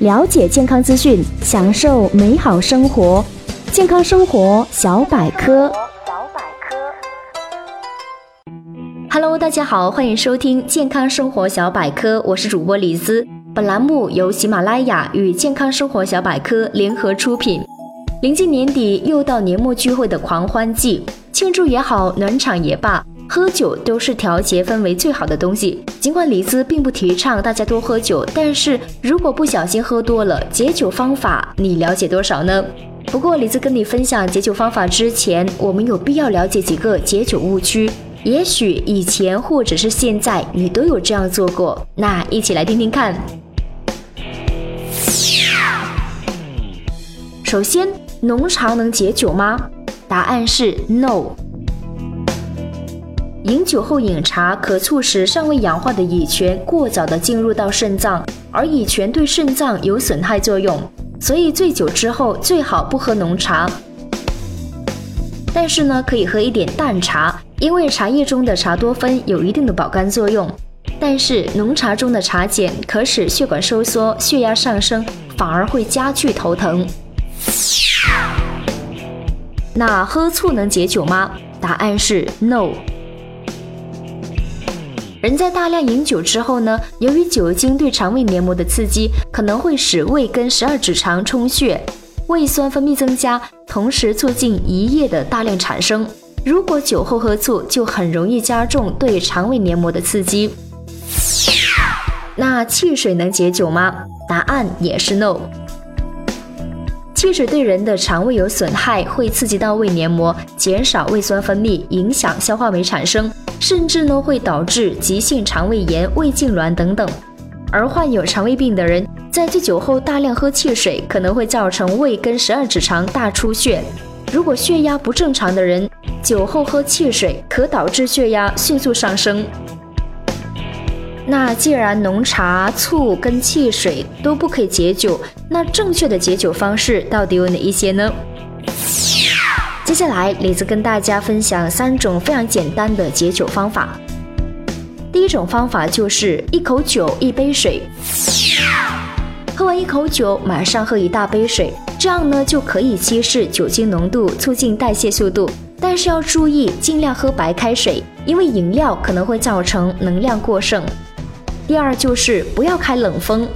了解健康资讯，享受美好生活。健康生活小百科。Hello，大家好，欢迎收听健康生活小百科，我是主播李思。本栏目由喜马拉雅与健康生活小百科联合出品。临近年底，又到年末聚会的狂欢季，庆祝也好，暖场也罢。喝酒都是调节氛围最好的东西。尽管李斯并不提倡大家多喝酒，但是如果不小心喝多了，解酒方法你了解多少呢？不过李斯跟你分享解酒方法之前，我们有必要了解几个解酒误区。也许以前或者是现在你都有这样做过，那一起来听听看。首先，浓茶能解酒吗？答案是 no。饮酒后饮茶可促使尚未氧化的乙醛过早的进入到肾脏，而乙醛对肾脏有损害作用，所以醉酒之后最好不喝浓茶。但是呢，可以喝一点淡茶，因为茶叶中的茶多酚有一定的保肝作用。但是浓茶中的茶碱可使血管收缩、血压上升，反而会加剧头疼。那喝醋能解酒吗？答案是 no。人在大量饮酒之后呢，由于酒精对肠胃黏膜的刺激，可能会使胃跟十二指肠充血，胃酸分泌增加，同时促进胰液的大量产生。如果酒后喝醋，就很容易加重对肠胃黏膜的刺激。那汽水能解酒吗？答案也是 no。汽水对人的肠胃有损害，会刺激到胃黏膜，减少胃酸分泌，影响消化酶产生。甚至呢会导致急性肠胃炎、胃痉挛等等。而患有肠胃病的人在醉酒后大量喝汽水，可能会造成胃跟十二指肠大出血。如果血压不正常的人酒后喝汽水，可导致血压迅速上升。那既然浓茶、醋跟汽水都不可以解酒，那正确的解酒方式到底有哪一些呢？接下来，李子跟大家分享三种非常简单的解酒方法。第一种方法就是一口酒一杯水，喝完一口酒马上喝一大杯水，这样呢就可以稀释酒精浓度，促进代谢速度。但是要注意，尽量喝白开水，因为饮料可能会造成能量过剩。第二就是不要开冷风，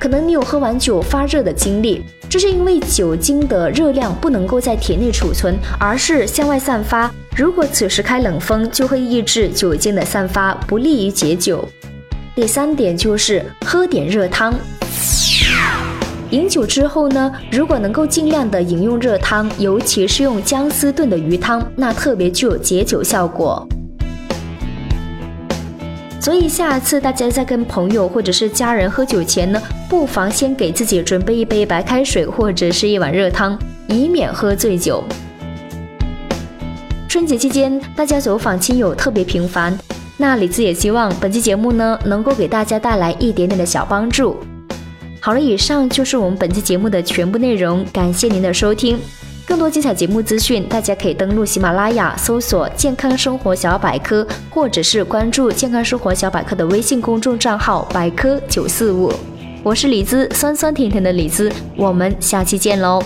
可能你有喝完酒发热的经历。这是因为酒精的热量不能够在体内储存，而是向外散发。如果此时开冷风，就会抑制酒精的散发，不利于解酒。第三点就是喝点热汤。饮酒之后呢，如果能够尽量的饮用热汤，尤其是用姜丝炖的鱼汤，那特别具有解酒效果。所以下次大家在跟朋友或者是家人喝酒前呢，不妨先给自己准备一杯白开水或者是一碗热汤，以免喝醉酒。春节期间大家走访亲友特别频繁，那李子也希望本期节目呢能够给大家带来一点点的小帮助。好了，以上就是我们本期节目的全部内容，感谢您的收听。更多精彩节目资讯，大家可以登录喜马拉雅搜索“健康生活小百科”，或者是关注“健康生活小百科”的微信公众账号“百科九四五”。我是李子，酸酸甜甜的李子，我们下期见喽。